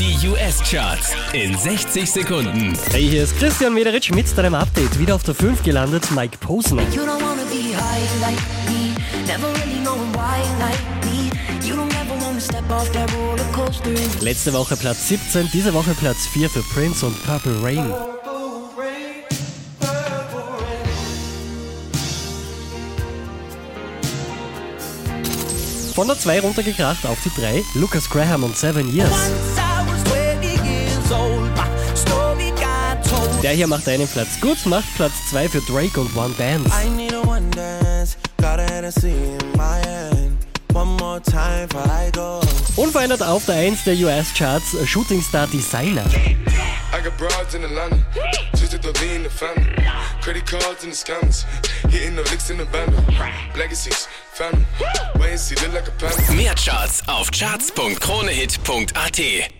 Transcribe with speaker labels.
Speaker 1: Die US-Charts in 60 Sekunden.
Speaker 2: Hey, hier ist Christian Mederitsch mit deinem Update. Wieder auf der 5 gelandet, Mike Posner.
Speaker 3: And
Speaker 2: Letzte Woche Platz 17, diese Woche Platz 4 für Prince und Purple Rain. Von der 2 runtergekracht auf die 3, Lucas Graham und Seven Years. Der hier macht einen Platz gut, macht Platz 2 für Drake und One Dance.
Speaker 4: I need a one dance, got a Hennessy in my hand. One more time before I go.
Speaker 2: Unverändert auf der 1 der US-Charts, Shooting Star Designer.
Speaker 5: I got broads in Atlanta, just to lean the family. Credit cards and the scammers, hitting the licks in the band. Legacies, family, wait and see, look like a panda.
Speaker 1: Mehr Charts auf charts.kronehit.at.